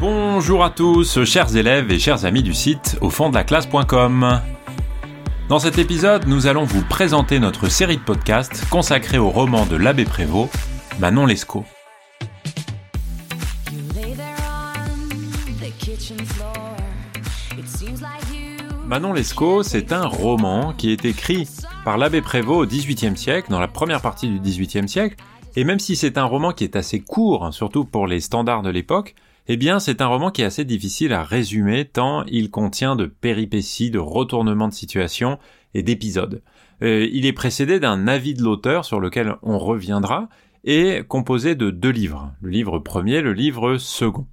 Bonjour à tous, chers élèves et chers amis du site au fond de la classe.com. Dans cet épisode, nous allons vous présenter notre série de podcasts consacrée au roman de l'abbé Prévost, Manon Lescaut. Manon Lescaut, c'est un roman qui est écrit par l'abbé Prévost au XVIIIe siècle, dans la première partie du XVIIIe siècle, et même si c'est un roman qui est assez court, hein, surtout pour les standards de l'époque, eh bien, c'est un roman qui est assez difficile à résumer tant il contient de péripéties, de retournements de situation et d'épisodes. Euh, il est précédé d'un avis de l'auteur sur lequel on reviendra et composé de deux livres. Le livre premier, le livre second.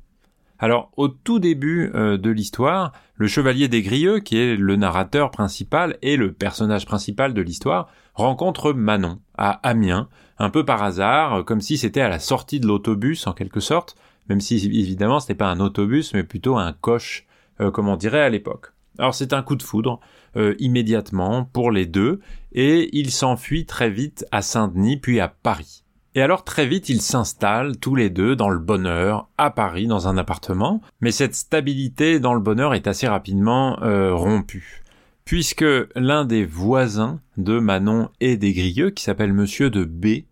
Alors, au tout début euh, de l'histoire, le chevalier des Grieux, qui est le narrateur principal et le personnage principal de l'histoire, rencontre Manon à Amiens, un peu par hasard, comme si c'était à la sortie de l'autobus en quelque sorte, même si évidemment ce n'est pas un autobus, mais plutôt un coche, euh, comme on dirait à l'époque. Alors c'est un coup de foudre, euh, immédiatement, pour les deux, et ils s'enfuient très vite à Saint-Denis, puis à Paris. Et alors très vite ils s'installent tous les deux dans le bonheur, à Paris, dans un appartement, mais cette stabilité dans le bonheur est assez rapidement euh, rompue. Puisque l'un des voisins de Manon et des Grieux, qui s'appelle Monsieur de B,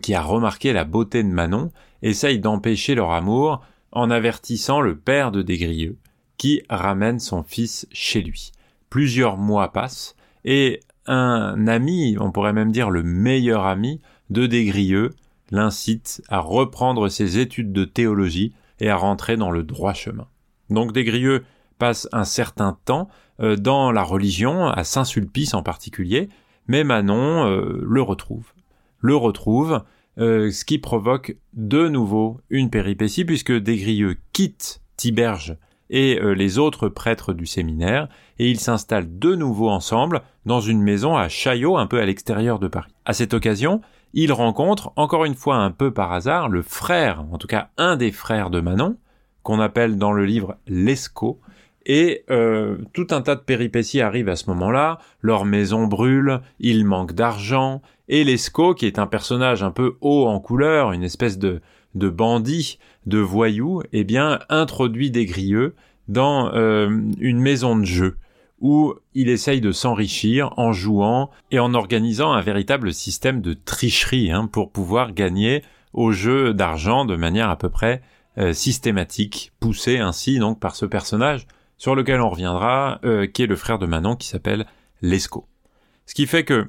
qui a remarqué la beauté de Manon, essaye d'empêcher leur amour en avertissant le père de Desgrieux, qui ramène son fils chez lui. Plusieurs mois passent, et un ami, on pourrait même dire le meilleur ami de Desgrieux, l'incite à reprendre ses études de théologie et à rentrer dans le droit chemin. Donc Desgrieux passe un certain temps euh, dans la religion, à Saint-Sulpice en particulier, mais Manon euh, le retrouve. Le retrouve, euh, ce qui provoque de nouveau une péripétie puisque Desgrieux quitte Tiberge et euh, les autres prêtres du séminaire et ils s'installent de nouveau ensemble dans une maison à Chaillot un peu à l'extérieur de Paris. À cette occasion, ils rencontrent encore une fois un peu par hasard le frère, en tout cas un des frères de Manon, qu'on appelle dans le livre Lescaut, et euh, tout un tas de péripéties arrivent à ce moment-là. Leur maison brûle, il manque d'argent, et Lescaut, qui est un personnage un peu haut en couleur, une espèce de, de bandit, de voyou, eh bien, introduit des grieux dans euh, une maison de jeu où il essaye de s'enrichir en jouant et en organisant un véritable système de tricherie hein, pour pouvoir gagner au jeu d'argent de manière à peu près euh, systématique, poussé ainsi donc par ce personnage sur lequel on reviendra, euh, qui est le frère de Manon qui s'appelle Lescaut. Ce qui fait que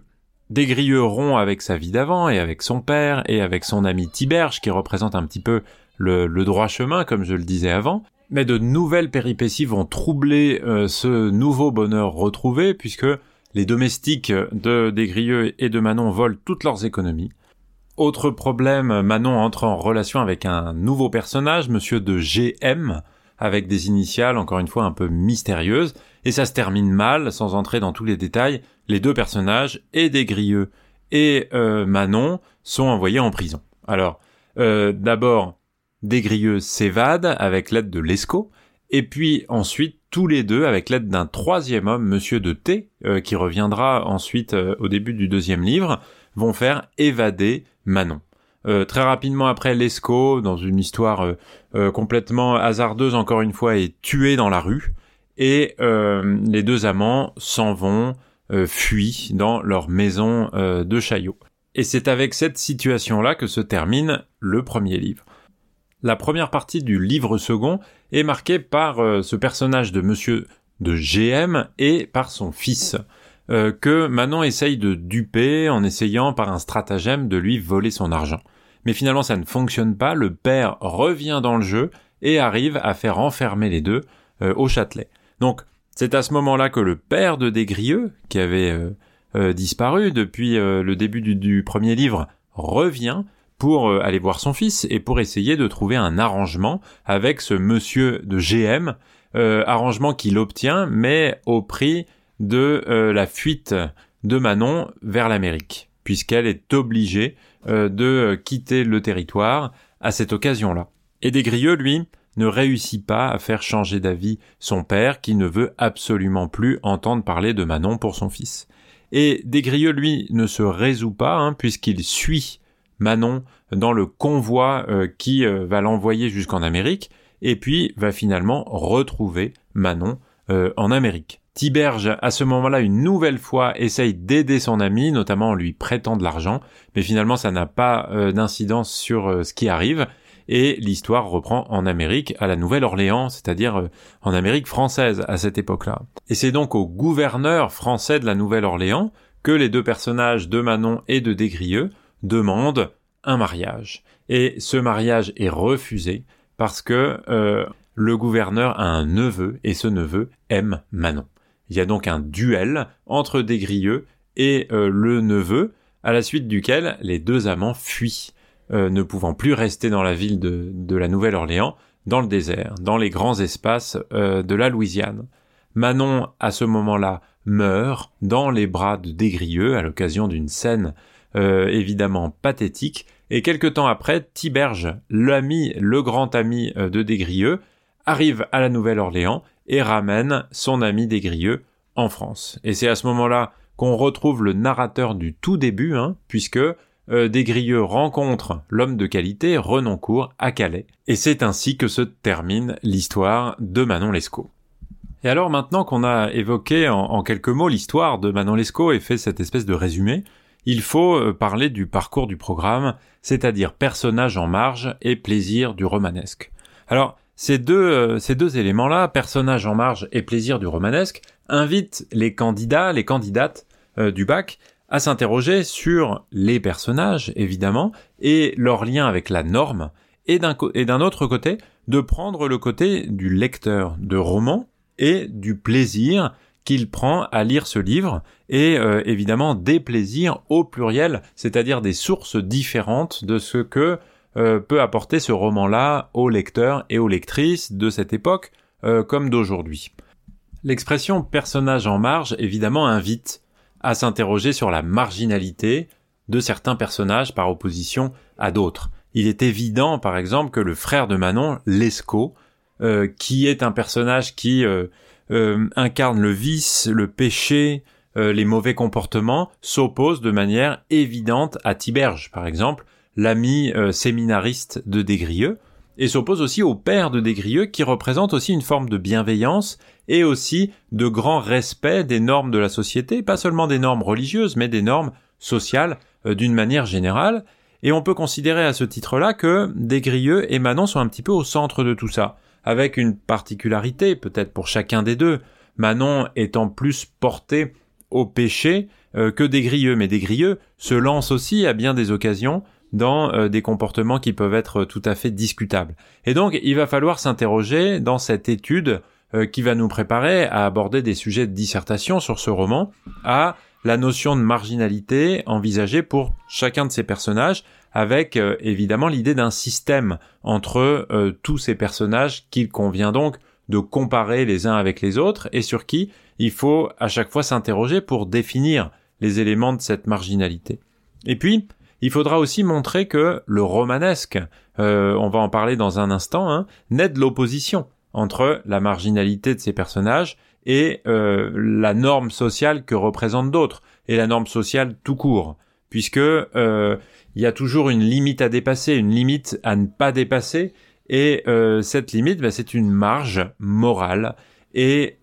Desgrieux rompt avec sa vie d'avant et avec son père et avec son ami Tiberge qui représente un petit peu le, droit chemin comme je le disais avant, mais de nouvelles péripéties vont troubler euh, ce nouveau bonheur retrouvé puisque les domestiques de Desgrieux et de Manon volent toutes leurs économies. Autre problème, Manon entre en relation avec un nouveau personnage, monsieur de GM, avec des initiales encore une fois un peu mystérieuses, et ça se termine mal, sans entrer dans tous les détails, les deux personnages, et Desgrieux et euh, Manon, sont envoyés en prison. Alors, euh, d'abord, Desgrieux s'évade avec l'aide de Lescaut, et puis ensuite, tous les deux, avec l'aide d'un troisième homme, Monsieur de T, euh, qui reviendra ensuite au début du deuxième livre, vont faire évader Manon. Très rapidement après, Lescaut, dans une histoire complètement hasardeuse encore une fois, est tué dans la rue et les deux amants s'en vont, fuient dans leur maison de Chaillot. Et c'est avec cette situation-là que se termine le premier livre. La première partie du livre second est marquée par ce personnage de Monsieur de GM et par son fils. que Manon essaye de duper en essayant par un stratagème de lui voler son argent mais finalement ça ne fonctionne pas, le père revient dans le jeu et arrive à faire enfermer les deux euh, au Châtelet. Donc c'est à ce moment-là que le père de Desgrieux, qui avait euh, euh, disparu depuis le début du, premier livre, revient pour aller voir son fils et pour essayer de trouver un arrangement avec ce monsieur de GM, arrangement qu'il obtient, mais au prix de la fuite de Manon vers l'Amérique, puisqu'elle est obligée euh, de quitter le territoire à cette occasion-là. Et Desgrieux, lui, ne réussit pas à faire changer d'avis son père qui ne veut absolument plus entendre parler de Manon pour son fils. Et Desgrieux, lui, ne se résout pas, hein, puisqu'il suit Manon dans le convoi euh, qui euh, va l'envoyer jusqu'en Amérique, et puis va finalement retrouver Manon en Amérique. Tiberge, à ce moment-là, une nouvelle fois, essaye d'aider son ami, notamment en lui prêtant de l'argent, mais finalement, ça n'a pas euh, d'incidence sur euh, ce qui arrive, et l'histoire reprend en Amérique, à la Nouvelle-Orléans, c'est-à-dire euh, en Amérique française à cette époque-là. Et c'est donc au gouverneur français de la Nouvelle-Orléans que les deux personnages de Manon et de Desgrieux demandent un mariage. Et ce mariage est refusé parce que le gouverneur a un neveu, et ce neveu aime Manon. Il y a donc un duel entre Desgrieux et euh, le neveu, à la suite duquel les deux amants fuient, euh, ne pouvant plus rester dans la ville de, la Nouvelle-Orléans, dans le désert, dans les grands espaces euh, de la Louisiane. Manon, à ce moment-là, meurt dans les bras de Desgrieux à l'occasion d'une scène évidemment pathétique, et quelque temps après, Tiberge, l'ami, le grand ami de Desgrieux, arrive à la Nouvelle-Orléans et ramène son ami Desgrieux en France. Et c'est à ce moment-là qu'on retrouve le narrateur du tout début, hein, puisque euh, Desgrieux rencontre l'homme de qualité Renoncourt à Calais. Et c'est ainsi que se termine l'histoire de Manon Lescaut. Et alors maintenant qu'on a évoqué en, quelques mots l'histoire de Manon Lescaut et fait cette espèce de résumé, il faut euh, parler du parcours du programme, c'est-à-dire personnage en marge et plaisir du romanesque. Alors, ces deux, euh, éléments-là, personnage en marge et plaisir du romanesque, invitent les candidats, les candidates euh, du bac à s'interroger sur les personnages, évidemment, et leur lien avec la norme, et d'un autre côté, de prendre le côté du lecteur de roman et du plaisir qu'il prend à lire ce livre, et euh, évidemment des plaisirs au pluriel, c'est-à-dire des sources différentes de ce que euh, peut apporter ce roman-là aux lecteurs et aux lectrices de cette époque euh, comme d'aujourd'hui. L'expression personnage en marge évidemment invite à s'interroger sur la marginalité de certains personnages par opposition à d'autres. Il est évident par exemple que le frère de Manon, Lescaut, euh, qui est un personnage qui incarne le vice, le péché, les mauvais comportements, s'oppose de manière évidente à Tiberge par exemple, l'ami euh, séminariste de Desgrieux, et s'oppose aussi au père de Desgrieux qui représente aussi une forme de bienveillance et aussi de grand respect des normes de la société, pas seulement des normes religieuses, mais des normes sociales euh, d'une manière générale. Et on peut considérer à ce titre-là que Desgrieux et Manon sont un petit peu au centre de tout ça, avec une particularité peut-être pour chacun des deux. Manon étant plus porté au péché euh, que Desgrieux, mais Desgrieux se lance aussi à bien des occasions dans euh, des comportements qui peuvent être tout à fait discutables. Et donc, il va falloir s'interroger dans cette étude euh, qui va nous préparer à aborder des sujets de dissertation sur ce roman, à la notion de marginalité envisagée pour chacun de ces personnages, avec euh, évidemment l'idée d'un système entre tous ces personnages qu'il convient donc de comparer les uns avec les autres et sur qui il faut à chaque fois s'interroger pour définir les éléments de cette marginalité. Et puis, il faudra aussi montrer que le romanesque, euh, on va en parler dans un instant, hein, naît de l'opposition entre la marginalité de ces personnages et euh, la norme sociale que représentent d'autres, et la norme sociale tout court, puisque euh, il y a toujours une limite à dépasser, une limite à ne pas dépasser, et cette limite, bah, c'est une marge morale, et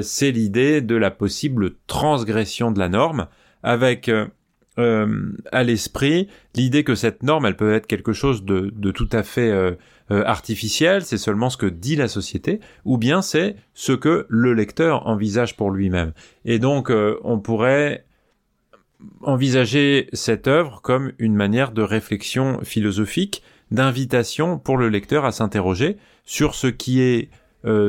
c'est l'idée de la possible transgression de la norme, avec euh, à l'esprit l'idée que cette norme, elle peut être quelque chose de, de tout à fait euh, euh, artificiel, c'est seulement ce que dit la société, ou bien c'est ce que le lecteur envisage pour lui-même. Et donc, on pourrait envisager cette œuvre comme une manière de réflexion philosophique, d'invitation pour le lecteur à s'interroger sur ce qui est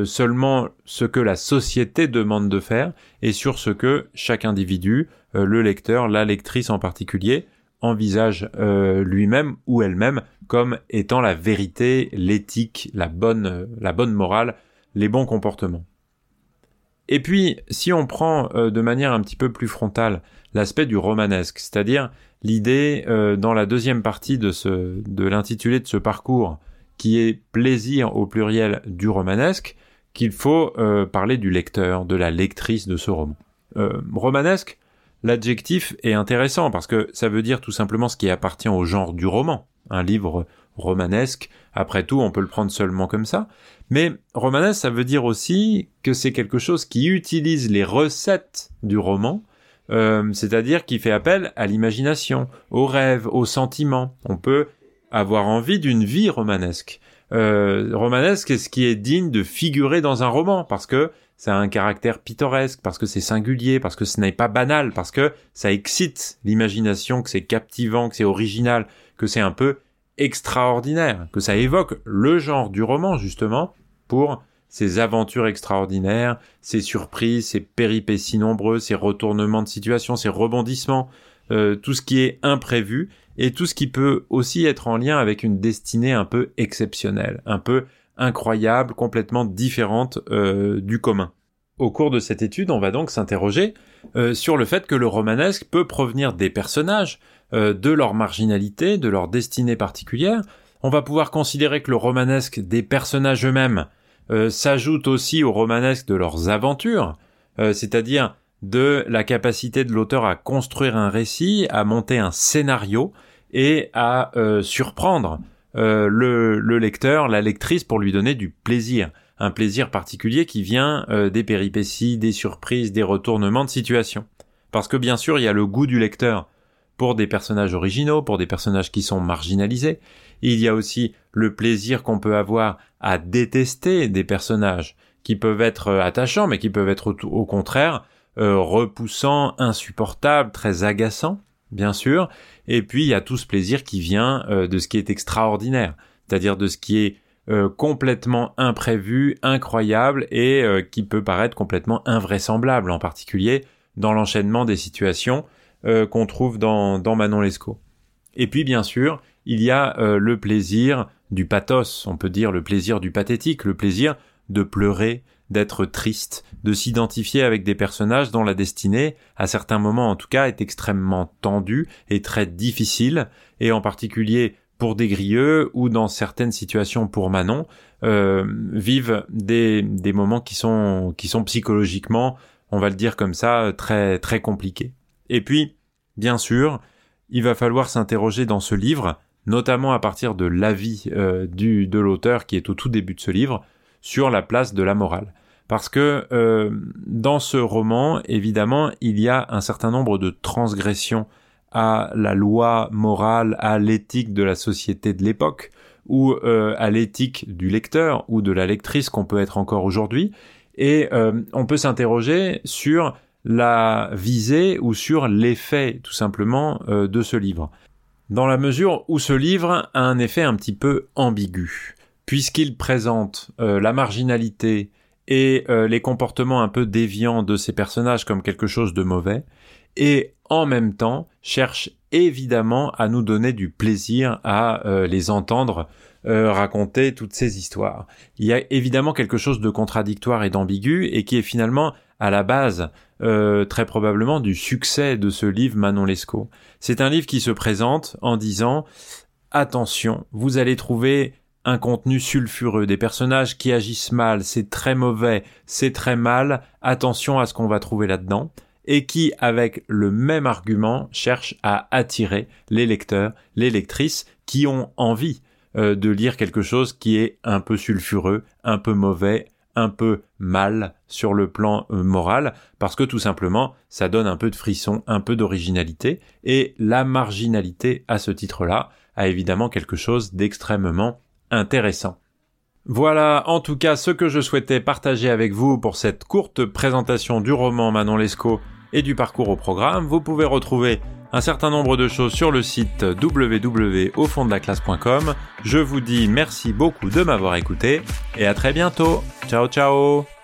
seulement ce que la société demande de faire et sur ce que chaque individu euh, le lecteur, la lectrice en particulier, envisage euh, lui-même ou elle-même comme étant la vérité, l'éthique, la bonne, euh, la bonne morale, les bons comportements. Et puis, si on prend de manière un petit peu plus frontale l'aspect du romanesque, c'est-à-dire l'idée dans la deuxième partie de de l'intitulé de ce parcours, qui est plaisir au pluriel du romanesque, qu'il faut parler du lecteur, de la lectrice de ce roman. romanesque, L'adjectif est intéressant parce que ça veut dire tout simplement ce qui appartient au genre du roman. Un livre romanesque. Après tout, on peut le prendre seulement comme ça. Mais romanesque, ça veut dire aussi que c'est quelque chose qui utilise les recettes du roman, euh, c'est-à-dire qui fait appel à l'imagination, aux rêves, aux sentiments. On peut avoir envie d'une vie romanesque. Euh, romanesque est ce qui est digne de figurer dans un roman, parce que ça a un caractère pittoresque, parce que c'est singulier, parce que ce n'est pas banal, parce que ça excite l'imagination, que c'est captivant, que c'est original, que c'est un peu extraordinaire, que ça évoque le genre du roman, justement, pour ses aventures extraordinaires, ses surprises, ses péripéties nombreuses, ses retournements de situation, ses rebondissements, euh, tout ce qui est imprévu, et tout ce qui peut aussi être en lien avec une destinée un peu exceptionnelle, un peu incroyable, complètement différente euh, du commun. Au cours de cette étude, on va donc s'interroger euh, sur le fait que le romanesque peut provenir des personnages, euh, de leur marginalité, de leur destinée particulière. On va pouvoir considérer que le romanesque des personnages eux-mêmes s'ajoute aussi au romanesque de leurs aventures, c'est-à-dire de la capacité de l'auteur à construire un récit, à monter un scénario et à surprendre euh, le, lecteur, la lectrice pour lui donner du plaisir. Un plaisir particulier qui vient euh, des péripéties, des surprises, des retournements de situation. Parce que bien sûr, il y a le goût du lecteur pour des personnages originaux, pour des personnages qui sont marginalisés. Il y a aussi le plaisir qu'on peut avoir à détester des personnages qui peuvent être euh, attachants, mais qui peuvent être au, contraire repoussants, insupportables, très agaçants bien sûr, et puis il y a tout ce plaisir qui vient euh, de ce qui est extraordinaire, c'est-à-dire de ce qui est euh, complètement imprévu, incroyable et euh, qui peut paraître complètement invraisemblable, en particulier dans l'enchaînement des situations qu'on trouve dans, dans Manon Lescaut. Et puis bien sûr, il y a le plaisir du pathos, on peut dire le plaisir du pathétique, le plaisir de pleurer, d'être triste, de s'identifier avec des personnages dont la destinée, à certains moments en tout cas, est extrêmement tendue et très difficile, et en particulier pour des grieux ou dans certaines situations pour Manon, euh, vivent des, des moments qui sont, qui sont psychologiquement, on va le dire comme ça, très, très compliqués. Et puis, bien sûr, il va falloir s'interroger dans ce livre, notamment à partir de l'avis euh, du, de l'auteur qui est au tout début de ce livre, sur la place de la morale. Parce que euh, dans ce roman, évidemment, il y a un certain nombre de transgressions à la loi morale, à l'éthique de la société de l'époque, ou euh, à l'éthique du lecteur ou de la lectrice qu'on peut être encore aujourd'hui. Et euh, on peut s'interroger sur la visée ou sur l'effet tout simplement de ce livre. Dans la mesure où ce livre a un effet un petit peu ambigu puisqu'il présente euh, la marginalité et euh, les comportements un peu déviants de ces personnages comme quelque chose de mauvais, et en même temps cherche évidemment à nous donner du plaisir à euh, les entendre raconter toutes ces histoires. Il y a évidemment quelque chose de contradictoire et d'ambigu et qui est finalement à la base très probablement du succès de ce livre Manon Lescaut. C'est un livre qui se présente en disant attention, vous allez trouver un contenu sulfureux, des personnages qui agissent mal, c'est très mauvais, c'est très mal, attention à ce qu'on va trouver là-dedans, et qui, avec le même argument, cherche à attirer les lecteurs, les lectrices qui ont envie euh, de lire quelque chose qui est un peu sulfureux, un peu mauvais, un peu mal sur le plan euh, moral, parce que tout simplement, ça donne un peu de frisson, un peu d'originalité, et la marginalité, à ce titre-là, a évidemment quelque chose d'extrêmement intéressant. Voilà en tout cas ce que je souhaitais partager avec vous pour cette courte présentation du roman Manon Lescaut et du parcours au programme. Vous pouvez retrouver un certain nombre de choses sur le site www.aufonddelaclasse.com. Je vous dis merci beaucoup de m'avoir écouté et à très bientôt. Ciao ciao